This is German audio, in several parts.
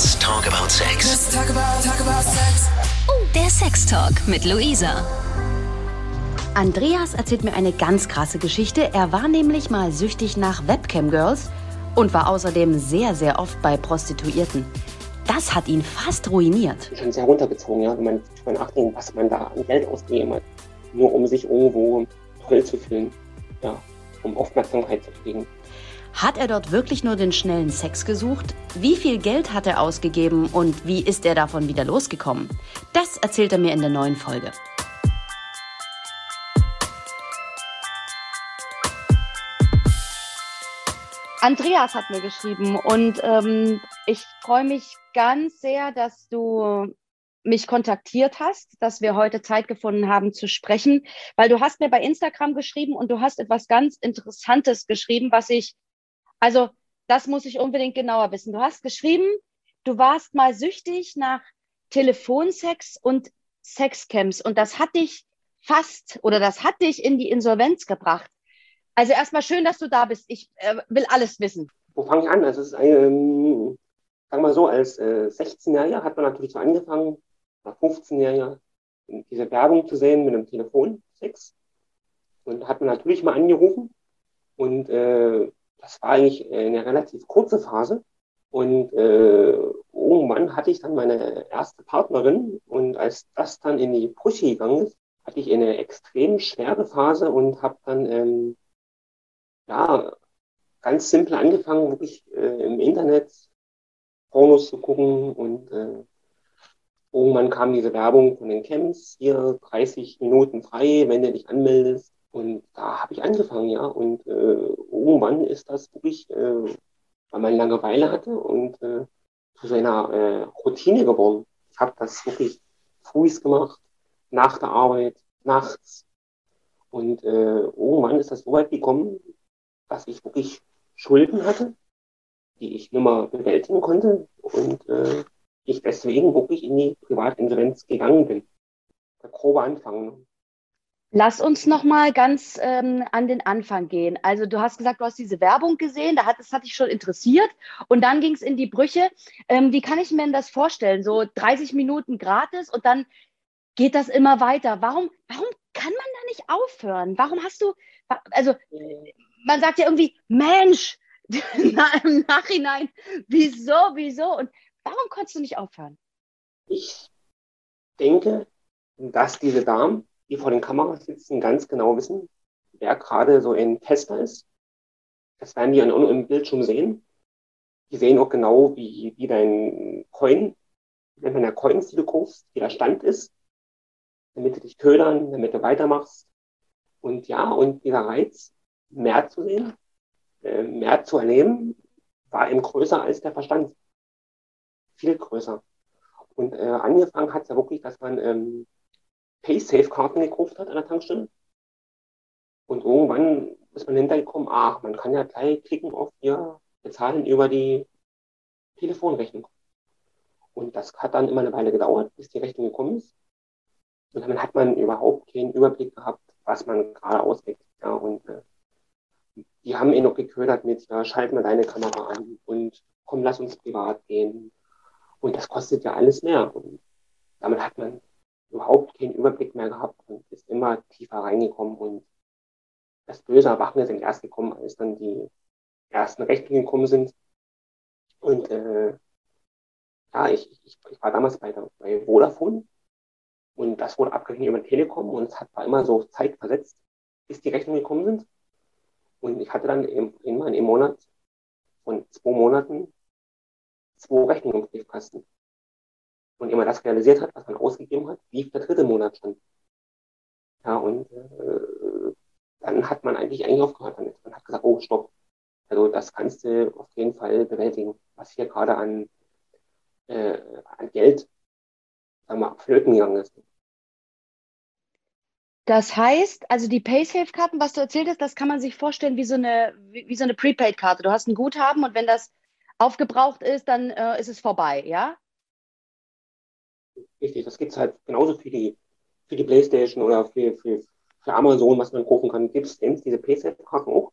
Let's talk about sex. Let's talk about, talk about sex. Oh, der Sextalk mit Luisa. Andreas erzählt mir eine ganz krasse Geschichte. Er war nämlich mal süchtig nach Webcam-Girls und war außerdem sehr, sehr oft bei Prostituierten. Das hat ihn fast ruiniert. schon sehr runtergezogen, ja, wenn man drüber nachdenkt, was man da an Geld ausgegeben hat, nur um sich irgendwo toll zu fühlen, ja, um Aufmerksamkeit zu kriegen. Hat er dort wirklich nur den schnellen Sex gesucht? Wie viel Geld hat er ausgegeben und wie ist er davon wieder losgekommen? Das erzählt er mir in der neuen Folge. Andreas hat mir geschrieben und ähm, ich freue mich ganz sehr, dass du mich kontaktiert hast, dass wir heute Zeit gefunden haben zu sprechen, weil du hast mir bei Instagram geschrieben und du hast etwas ganz Interessantes geschrieben, was ich, also das muss ich unbedingt genauer wissen. Du hast geschrieben, du warst mal süchtig nach Telefonsex und Sexcamps und das hat dich fast oder das hat dich in die Insolvenz gebracht. Also erstmal schön, dass du da bist. Ich äh, will alles wissen. Wo fange ich an? Also es ist ein, ähm, sagen wir mal so, als äh, 16-Jähriger hat man natürlich so angefangen, nach 15-Jähriger diese Werbung zu sehen mit einem Telefonsex. Und hat man natürlich mal angerufen. Und äh, das war eigentlich eine relativ kurze Phase. Und äh, irgendwann hatte ich dann meine erste Partnerin. Und als das dann in die Brüche gegangen ist, hatte ich eine extrem schwere Phase und habe dann ähm, ja ganz simpel angefangen, wirklich äh, im Internet Pornos zu gucken und äh, irgendwann kam diese Werbung von den Camps, hier 30 Minuten frei, wenn du dich anmeldest. Und da habe ich angefangen, ja. Und äh, irgendwann ist das wirklich, äh, weil man Langeweile hatte und äh, zu so einer äh, Routine geworden. Ich habe das wirklich früh gemacht, nach der Arbeit, nachts. Und äh, irgendwann ist das so weit gekommen, dass ich wirklich Schulden hatte, die ich nicht mehr bewältigen konnte und äh, ich deswegen wirklich in die Privatinsolvenz gegangen bin. Der grobe Anfang. Lass uns noch mal ganz ähm, an den Anfang gehen. Also du hast gesagt, du hast diese Werbung gesehen, da hat, das hat dich schon interessiert und dann ging es in die Brüche. Ähm, wie kann ich mir denn das vorstellen? So 30 Minuten gratis und dann geht das immer weiter. Warum, warum kann man da nicht aufhören? Warum hast du, also man sagt ja irgendwie, Mensch, im Nachhinein, wieso, wieso? Und warum konntest du nicht aufhören? Ich denke, dass diese Damen, die vor den Kameras sitzen, ganz genau wissen, wer gerade so ein Tester ist. Das werden die im Bildschirm sehen. Die sehen auch genau, wie, wie dein Coin, wenn man der Coins, die du kaufst, wie der Stand ist, damit du dich ködern, damit du weitermachst. Und ja, und dieser Reiz, mehr zu sehen, äh, mehr zu erleben, war eben größer als der Verstand. Viel größer. Und äh, angefangen hat es ja wirklich, dass man ähm, Paysafe-Karten gekauft hat an der Tankstelle. Und irgendwann ist man hintergekommen, ach, man kann ja gleich klicken auf hier, bezahlen über die Telefonrechnung. Und das hat dann immer eine Weile gedauert, bis die Rechnung gekommen ist. Und dann hat man überhaupt keinen Überblick gehabt, was man gerade ausgibt. Ja, und äh, die haben ihn noch geködert mit, ja, schalt mal deine Kamera an und komm, lass uns privat gehen. Und das kostet ja alles mehr. Und damit hat man überhaupt keinen Überblick mehr gehabt und ist immer tiefer reingekommen. Und das böse Erwachen ist erst gekommen, als dann die ersten Rechnungen gekommen sind. Und äh, ja, ich, ich, ich war damals bei, der, bei Vodafone und das wurde abgerechnet über Telekom und es hat war immer so Zeit versetzt, bis die Rechnungen gekommen sind. Und ich hatte dann im, immer im Monat von zwei Monaten zwei Rechnungen im Briefkasten. Und immer das realisiert hat, was man ausgegeben hat, lief der dritte Monat schon. Ja, und äh, dann hat man eigentlich eigentlich aufgehört damit. Man hat gesagt, oh, stopp. Also das kannst du auf jeden Fall bewältigen, was hier gerade an, äh, an Geld sagen wir, flöten gegangen ist. Das heißt, also die Paysafe-Karten, was du erzählt hast, das kann man sich vorstellen wie so eine, wie, wie so eine Prepaid-Karte. Du hast ein Guthaben und wenn das aufgebraucht ist, dann äh, ist es vorbei, ja? Richtig, das gibt es halt genauso für die, für die Playstation oder für, für, für Amazon, was man kaufen kann, gibt es diese Paysafe-Karten auch.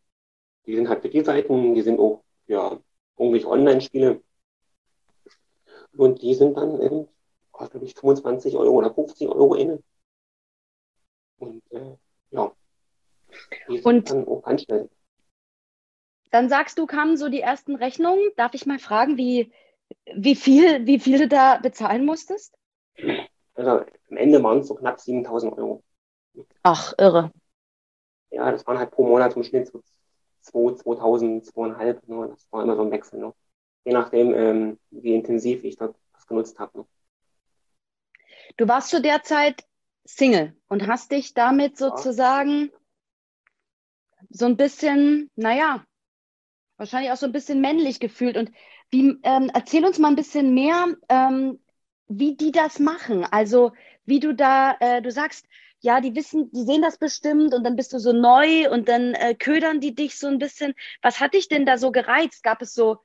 Die sind halt für die Seiten, die sind auch für irgendwelche Online-Spiele. Und die sind dann, ähm, kostet ich 25 Euro oder 50 Euro inne. Und äh, ja, die Und- dann auch ganz schnell. Dann sagst du, kamen so die ersten Rechnungen. Darf ich mal fragen, wie, wie viel, wie viel du da bezahlen musstest? Also am Ende waren es so knapp 7000 Euro. Ach, irre. Ja, das waren halt pro Monat im Schnitt so 2, 2000, 2,5. Ne? Das war immer so ein Wechsel. Ne? Je nachdem, ähm, wie intensiv ich das, das genutzt habe. Ne? Du warst zu der Zeit Single und hast dich damit sozusagen so ein bisschen, naja, wahrscheinlich auch so ein bisschen männlich gefühlt. Und wie, ähm, erzähl uns mal ein bisschen mehr, ähm, wie die das machen. Also wie du da, äh, du sagst, ja, die wissen, die sehen das bestimmt und dann bist du so neu und dann äh, ködern die dich so ein bisschen. Was hat dich denn da so gereizt? Gab es so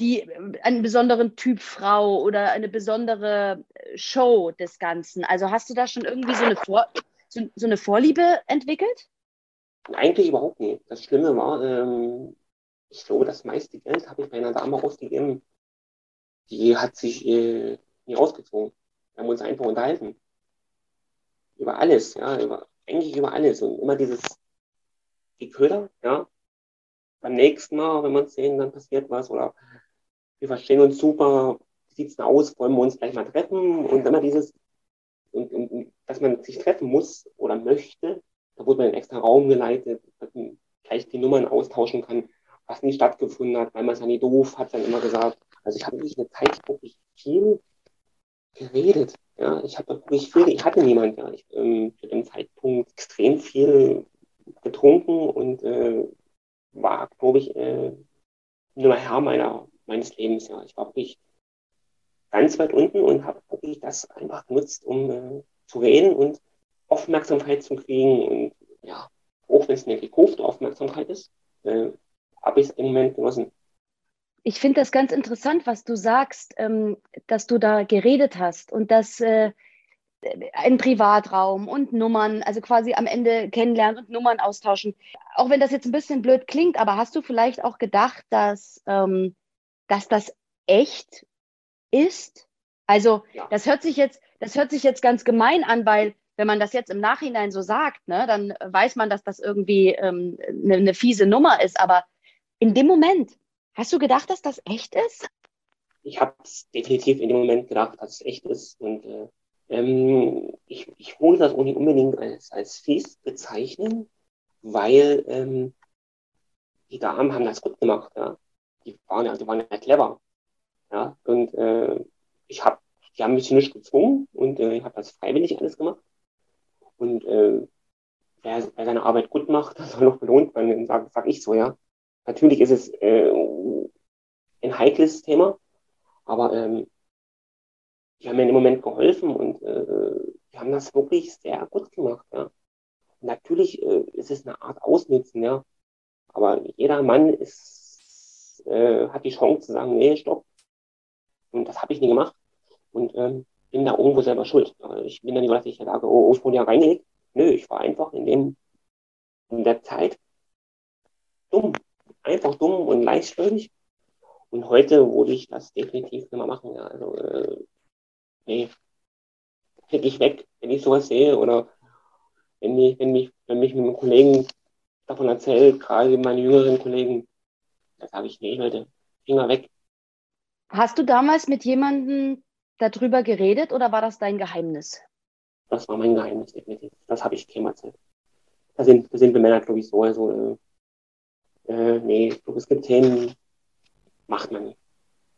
die, äh, einen besonderen Typ Frau oder eine besondere äh, Show des Ganzen? Also hast du da schon irgendwie so eine, Vor so, so eine Vorliebe entwickelt? Eigentlich überhaupt nicht. Das Schlimme war, ähm, ich glaube, das meiste Geld habe ich bei einer Dame ausgegeben. Die hat sich äh, nie ausgezogen. Wir haben uns einfach unterhalten. Über alles, ja, über, eigentlich über alles. Und immer dieses, die Köder, ja. Beim nächsten Mal, wenn wir uns sehen, dann passiert was. Oder wir verstehen uns super. Wie sieht's denn aus? Wollen wir uns gleich mal treffen? Und immer dieses, und, und, dass man sich treffen muss oder möchte, da wurde man in einen extra Raum geleitet, dass man gleich die Nummern austauschen kann, was nie stattgefunden hat, weil man es ja nie doof hat, dann immer gesagt. Also ich habe wirklich eine Zeit wirklich viel geredet. Ja, ich habe wirklich viel, ich hatte niemand, ja. Ich ähm, zu dem Zeitpunkt extrem viel getrunken und äh, war, glaube ich, äh, nur Herr meiner, meines Lebens, ja. Ich war wirklich ganz weit unten und habe wirklich das einfach genutzt, um äh, zu reden und Aufmerksamkeit zu kriegen und ja, auch wenn es eine gekaufte Aufmerksamkeit ist, äh, habe ich es im Moment genossen. Ich finde das ganz interessant, was du sagst, ähm, dass du da geredet hast und dass äh, ein Privatraum und Nummern, also quasi am Ende kennenlernen und Nummern austauschen. Auch wenn das jetzt ein bisschen blöd klingt, aber hast du vielleicht auch gedacht, dass, ähm, dass das echt ist? Also Ja. das hört sich jetzt, das hört sich jetzt ganz gemein an, weil wenn man das jetzt im Nachhinein so sagt, ne, dann weiß man, dass das irgendwie ähm, eine, eine fiese Nummer ist. Aber in dem Moment, hast du gedacht, dass das echt ist? Ich habe es definitiv in dem Moment gedacht, dass es echt ist und äh, ähm, ich, ich würde das auch nicht unbedingt als, als fies bezeichnen, weil ähm, die Damen haben das gut gemacht, ja. Die waren ja, die waren ja clever. Ja, und äh, ich habe, die haben mich nicht gezwungen und äh, ich habe das freiwillig alles gemacht. Und äh, wer, wer seine Arbeit gut macht, das soll noch belohnt werden, sag, sag ich so, ja. Natürlich ist es äh, ein heikles Thema, aber ähm, die haben mir im Moment geholfen und äh, die haben das wirklich sehr gut gemacht, ja. Natürlich äh, ist es eine Art Ausnutzen, ja. Aber jeder Mann ist, äh, hat die Chance zu sagen, nee, stopp. Und das habe ich nie gemacht. Und ähm, bin da irgendwo selber schuld. Äh, Ich bin da nicht, dass ich sage, oh, ich wurde ja reingelegt. Nö, ich war einfach in dem, in der Zeit dumm. Einfach dumm und leichtgläubig. Und heute würde ich das definitiv nicht mehr machen. Ja. Also, äh, nee, krieg ich weg, wenn ich sowas sehe oder wenn mich, wenn mich, wenn mich mit einem Kollegen davon erzählt, gerade meine jüngeren Kollegen, da sage ich, nee, Leute, Finger weg. Hast du damals mit jemandem darüber geredet oder war das dein Geheimnis? Das war mein Geheimnis, definitiv. Das habe ich keinem erzählt. Da sind, da sind wir Männer, glaube ich, so. Also, äh, nee, glaube, es gibt Themen, macht man nicht.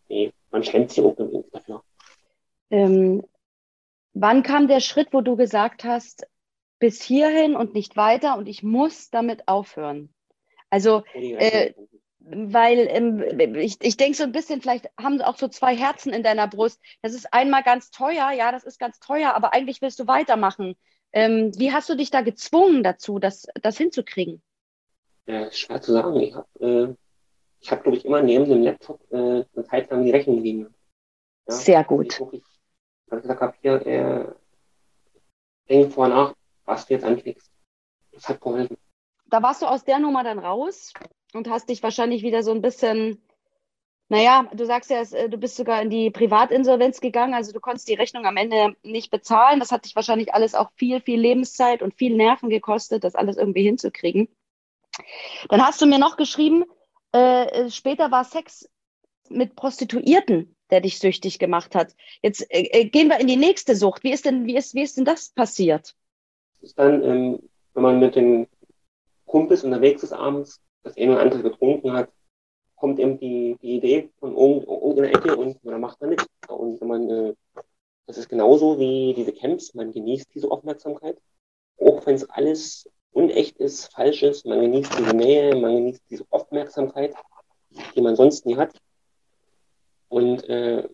Nee, man schämt sich auch irgendwie dafür. Ähm, wann kam der Schritt, wo du gesagt hast, bis hierhin und nicht weiter und ich muss damit aufhören? Also, die Äh, weil ähm, ich, ich denke so ein bisschen, vielleicht haben auch so zwei Herzen in deiner Brust. Das ist einmal ganz teuer, ja, das ist ganz teuer, aber eigentlich willst du weitermachen. Ähm, wie hast du dich da gezwungen dazu, das, das hinzukriegen? Ja, schwer zu sagen. Ich habe, äh, ich hab, glaube ich, immer neben dem Laptop äh, eine Zeit lang die Rechnung liegen. Ja? Sehr Ich gut. weil ich gesagt habe, hier, äh, denk vorher nach, was du jetzt anklickst. Das hat geholfen. Da warst du aus der Nummer dann raus und hast dich wahrscheinlich wieder so ein bisschen Naja, du sagst ja, äh, du bist sogar in die Privatinsolvenz gegangen, also du konntest die Rechnung am Ende nicht bezahlen. Das hat dich wahrscheinlich alles auch viel, viel Lebenszeit und viel Nerven gekostet, das alles irgendwie hinzukriegen. Dann hast du mir noch geschrieben, äh, äh später war Sex mit Prostituierten, der dich süchtig gemacht hat. Jetzt äh, äh, gehen wir in die nächste Sucht. Wie ist denn, wie ist, wie ist denn das passiert? Das ist dann, ähm, wenn man mit den Kumpels unterwegs ist abends, das eine oder andere getrunken hat, kommt eben die, die Idee von irgendeiner Ecke und dann macht man mit. Und wenn man, äh, das ist genauso wie diese Camps, man genießt diese Aufmerksamkeit, auch wenn es alles unecht ist, falsch ist, man genießt diese Nähe, man genießt diese Aufmerksamkeit, die man sonst nie hat. Und äh,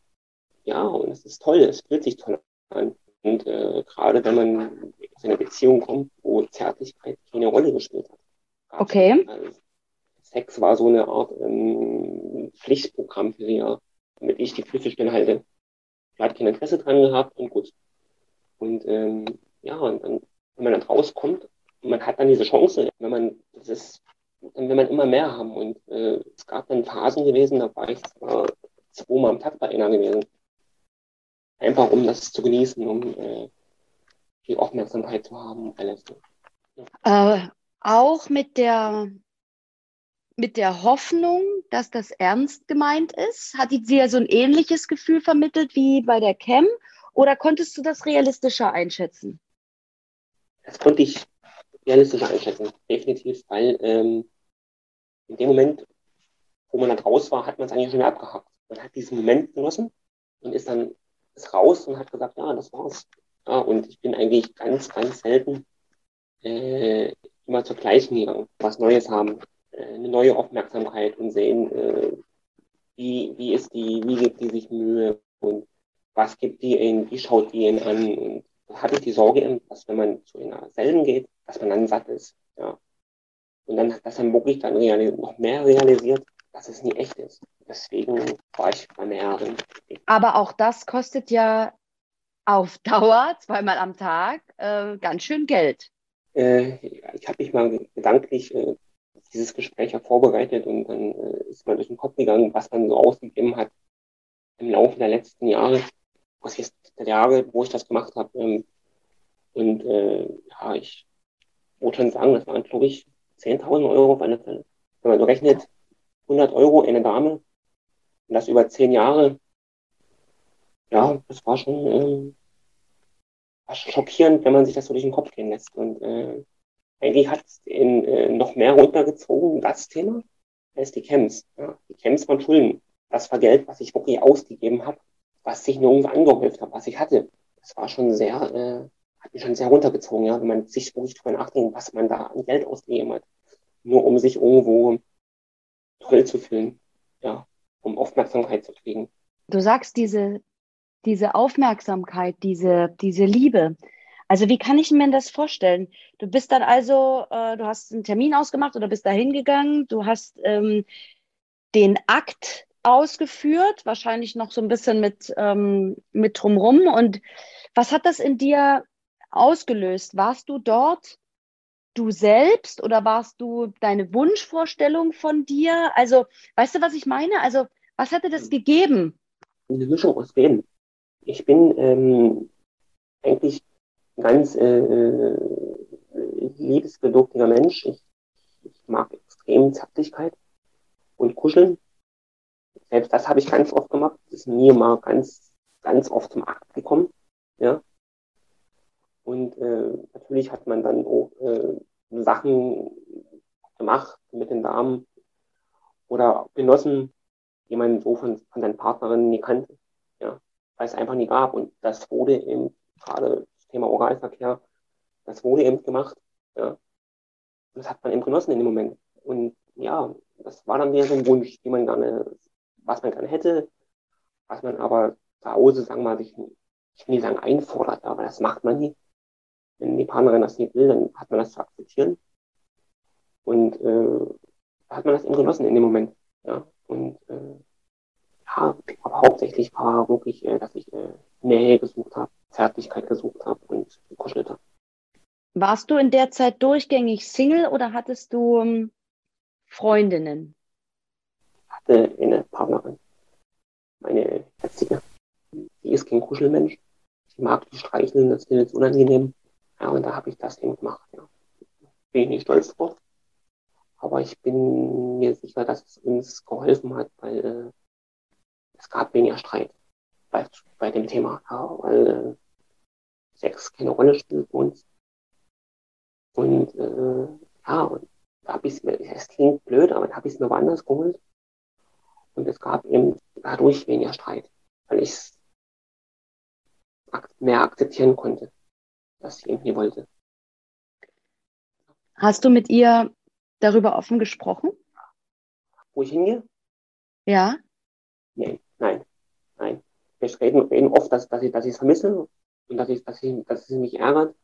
ja, und es ist toll, es fühlt sich toll an. Und äh, gerade wenn man aus einer Beziehung kommt, wo Zärtlichkeit keine Rolle gespielt hat. Okay. Also, Sex war so eine Art ähm, Pflichtprogramm für sie, ja, damit ich die Füße stillhalte. Sie hat kein Interesse dran gehabt und gut. Und ähm, ja, und dann, wenn man dann rauskommt, man hat dann diese Chance, wenn man das ist, dann will man immer mehr haben. Und äh, es gab dann Phasen gewesen, da war ich zwar zweimal am Tag bei einer gewesen. Einfach um das zu genießen, um äh, die Aufmerksamkeit zu haben, alles. Äh, auch mit der mit der Hoffnung, dass das ernst gemeint ist? Hat die dir so ein ähnliches Gefühl vermittelt wie bei der Cam? Oder konntest du das realistischer einschätzen? Das konnte ich realistischer einschätzen, definitiv, weil ähm, in dem Moment, wo man dann raus war, hat man es eigentlich schon wieder abgehakt. Man hat diesen Moment genossen und ist dann ist raus und hat gesagt, ja, das war's. Ja, und ich bin eigentlich ganz, ganz selten äh, immer zur gleichen gegangen, was Neues haben, äh, eine neue Aufmerksamkeit und sehen, äh, wie, wie ist die, wie gibt die sich Mühe und was gibt die ihnen, wie schaut die ihn an. Und da hatte ich die Sorge, dass wenn man zu einer selben geht, dass man dann satt ist. Ja. Und dann, dass dann wirklich dann noch mehr realisiert, dass es nie echt ist. Deswegen war ich bei mehreren. Aber auch das kostet ja auf Dauer, zweimal am Tag, äh, ganz schön Geld. Äh, ich habe mich mal gedanklich äh, dieses Gespräch ja vorbereitet und dann äh, ist mal durch den Kopf gegangen, was man so ausgegeben hat im Laufe der letzten Jahre, was jetzt der Jahre, wo ich das gemacht habe. Ähm, und äh, ja, ich würde schon sagen, das waren, glaube ich, 10.000 Euro auf alle Fälle. Wenn man so rechnet, 100 Euro eine Dame und das über zehn Jahre, ja, das war schon, ähm, war schon schockierend, wenn man sich das so durch den Kopf gehen lässt. Und äh, eigentlich hat es äh, noch mehr runtergezogen, das Thema, als die Camps. Ja. Die Camps waren Schulden. Das war Geld, was ich wirklich ausgegeben habe, was sich nirgendwo angehäuft hat, was ich hatte. Das war schon sehr, äh, hat mich schon sehr runtergezogen, ja, wenn man sich wirklich drüber nachdenkt, was man da an Geld ausgegeben hat. Nur um sich irgendwo toll zu fühlen, ja, um Aufmerksamkeit zu kriegen. Du sagst diese, diese Aufmerksamkeit, diese, diese Liebe, also wie kann ich mir das vorstellen? Du bist dann also, äh, du hast einen Termin ausgemacht oder bist da hingegangen, du hast ähm, den Akt ausgeführt, wahrscheinlich noch so ein bisschen mit, ähm, mit drumrum. Und was hat das in dir ausgelöst? Warst du dort du selbst oder warst du deine Wunschvorstellung von dir? Also, weißt du, was ich meine? Also, was hätte das gegeben? Eine Mischung aus beiden. Ich bin ähm, eigentlich ganz äh, äh, liebesbedürftiger Mensch. Ich, ich mag extrem Zärtlichkeit und Kuscheln. Selbst das habe ich ganz oft gemacht. Das ist mir mal ganz, ganz oft zum Akt gekommen. Ja. Und äh, natürlich hat man dann auch äh, Sachen gemacht mit den Damen oder genossen, die man so von, von seinen Partnerinnen nie kannte. Ja. Weil es einfach nie gab. Und das wurde eben gerade Thema Oralverkehr, das wurde eben gemacht. Ja. Das hat man eben genossen in dem Moment. Und ja, das war dann wieder so ein Wunsch, wie man gerne, was man gerne hätte, was man aber zu Hause, sagen wir mal, sich, ich will nicht sagen einfordert, aber das macht man nie. Wenn die Partnerin das nicht will, dann hat man das zu akzeptieren. Und äh, hat man das eben genossen in dem Moment. Ja. Und äh, ja, aber hauptsächlich war wirklich, äh, dass ich äh, Nähe gesucht habe. Zärtlichkeit gesucht habe und gekuschelt habe. Warst du in der Zeit durchgängig Single oder hattest du ähm, Freundinnen? Ich hatte eine Partnerin. ist kein Kuschelmensch. Sie mag die streicheln, das ist jetzt unangenehm. Ja, und da habe ich das eben gemacht. Ja. Bin ich nicht stolz drauf. Aber ich bin mir sicher, dass es uns geholfen hat, weil äh, es gab weniger Streit bei, bei dem Thema. Ja, weil äh, Sex keine Rolle spielt für uns. Und äh, ja, und da habe ich es mir, es klingt blöd, aber da habe ich es mir woanders geholt. Und es gab eben dadurch weniger Streit, weil ich es mehr akzeptieren konnte, dass sie nie wollte. Hast du mit ihr darüber offen gesprochen? Wo ich hingehe? Ja. Nein, nein, nein. Wir reden, reden oft, dass, dass ich dass es vermisse und dass, ich, dass, ich, dass es mich ärgert.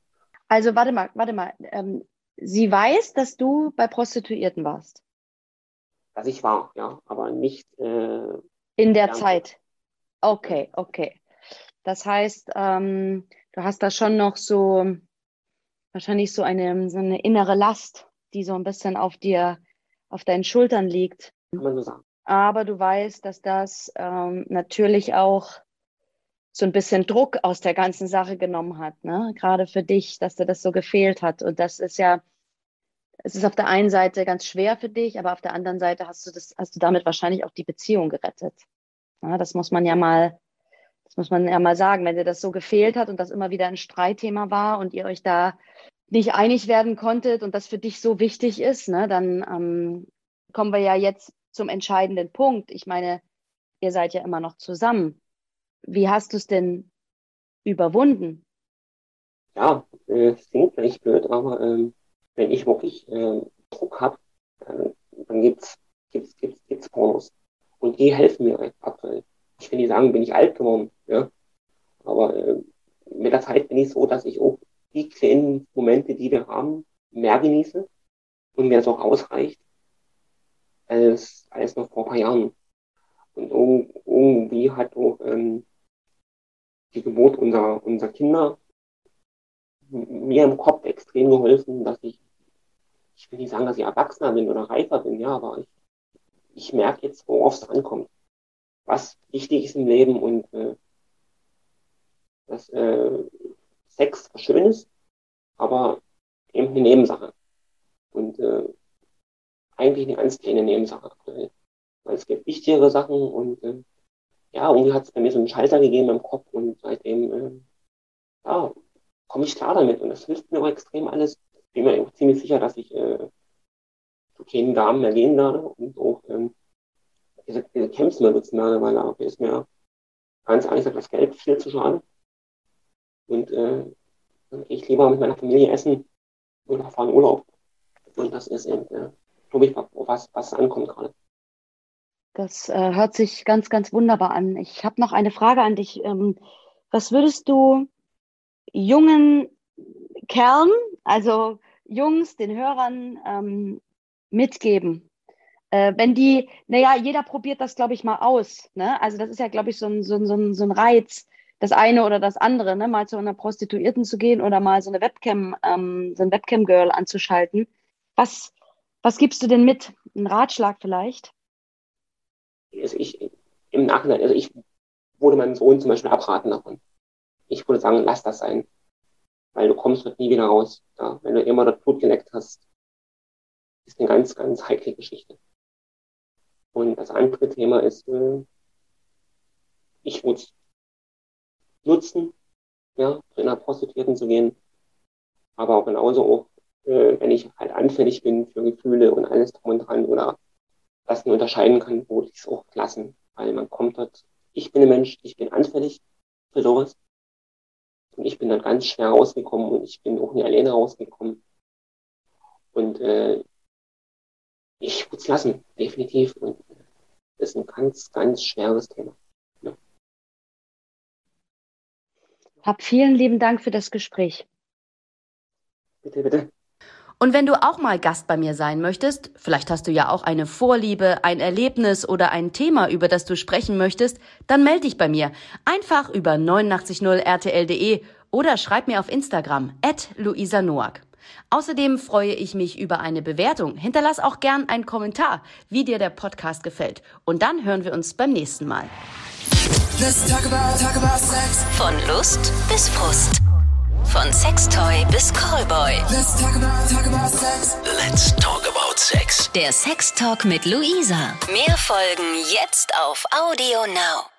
Also warte mal, warte mal. Ähm, sie weiß, dass du bei Prostituierten warst. Dass ich war, ja, aber nicht. Äh, In der Zeit. Okay, okay. Das heißt, ähm, du hast da schon noch so wahrscheinlich so eine, so eine innere Last, die so ein bisschen auf dir, auf deinen Schultern liegt. Kann man so sagen. Aber du weißt, dass das ähm, natürlich auch so ein bisschen Druck aus der ganzen Sache genommen hat, ne? Gerade für dich, dass dir das so gefehlt hat. Und das ist ja, es ist auf der einen Seite ganz schwer für dich, aber auf der anderen Seite hast du das, hast du damit wahrscheinlich auch die Beziehung gerettet. Ja, das muss man ja mal, das muss man ja mal sagen, wenn dir das so gefehlt hat und das immer wieder ein Streitthema war und ihr euch da nicht einig werden konntet und das für dich so wichtig ist, ne, dann ähm, kommen wir ja jetzt zum entscheidenden Punkt. Ich meine, ihr seid ja immer noch zusammen. Wie hast du es denn überwunden? Ja, äh, klingt vielleicht blöd, aber ähm, wenn ich wirklich äh, Druck habe, dann, dann gibt's, gibt's, gibt's, gibt's Pornos. Und die helfen mir aktuell. Ich will nicht sagen, bin ich alt geworden, ja. Aber äh, mit der Zeit bin ich so, dass ich auch die kleinen Momente, die wir haben, mehr genieße und mir das auch ausreicht, als, als noch vor ein paar Jahren. Und irgendwie hat auch ähm, die Geburt unserer, unserer Kinder mir im Kopf extrem geholfen, dass ich, ich will nicht sagen, dass ich erwachsener bin oder reifer bin, ja, aber ich, ich merke jetzt, worauf es ankommt, was wichtig ist im Leben und äh, dass äh, Sex was schön ist, aber eben eine Nebensache. Und äh, eigentlich eine ganz kleine Nebensache aktuell. Weil es gibt wichtigere Sachen und äh, ja, irgendwie hat es bei mir so einen Schalter gegeben im Kopf und seitdem äh, ja, komme ich klar damit und das hilft mir auch extrem alles. Ich bin mir auch ziemlich sicher, dass ich äh, zu keinen Damen mehr gehen werde und auch ähm, diese, diese Camps mehr nutzen werde, weil da ist mir ganz ehrlich gesagt das Geld viel zu schade. Und äh, dann gehe ich lieber mit meiner Familie essen oder fahre in Urlaub. Und das ist eben, äh, glaube ich, was, was ankommt gerade. Das äh, hört sich ganz, ganz wunderbar an. Ich habe noch eine Frage an dich. Ähm, was würdest du jungen Kerlen, also Jungs, den Hörern ähm, mitgeben? Äh, wenn die, naja, jeder probiert das, glaube ich, mal aus. Ne? Also das ist ja, glaube ich, so ein, so, ein, so ein Reiz, das eine oder das andere, ne? mal zu einer Prostituierten zu gehen oder mal so eine Webcam, ähm, so ein Webcam-Girl anzuschalten. Was, was gibst du denn mit? Ein Ratschlag vielleicht? also ich im Nachhinein, also ich würde meinem Sohn zum Beispiel abraten davon. Ich würde sagen, lass das sein. Weil du kommst dort nie wieder raus. Ja? Wenn du immer dort Blut geleckt hast, ist eine ganz, ganz heikle Geschichte. Und das andere Thema ist, äh, ich würde nutzen, ja, zu einer Prostituierten zu gehen. Aber genauso auch, äh, wenn ich halt anfällig bin für Gefühle und alles drum und dran oder das nur unterscheiden kann, wo ich es auch lassen. Weil man kommt dort, ich bin ein Mensch, ich bin anfällig für sowas. Und ich bin dann ganz schwer rausgekommen und ich bin auch nie alleine rausgekommen. Und äh, ich würde es lassen, definitiv. Und das ist ein ganz, ganz schweres Thema. Hab vielen lieben Dank für das Gespräch. Bitte, bitte. Und wenn du auch mal Gast bei mir sein möchtest, vielleicht hast du ja auch eine Vorliebe, ein Erlebnis oder ein Thema, über das du sprechen möchtest, dann melde dich bei mir. Einfach über 890rtl.de oder schreib mir auf Instagram at Luisa Noack. Außerdem freue ich mich über eine Bewertung. Hinterlass auch gern einen Kommentar, wie dir der Podcast gefällt. Und dann hören wir uns beim nächsten Mal. Let's talk about, talk about sex. Von Lust bis Frust. Von Sextoy bis Callboy. Let's talk about, talk about sex. Let's talk about sex. Der Sextalk mit Luisa. Mehr Folgen jetzt auf Audio Now.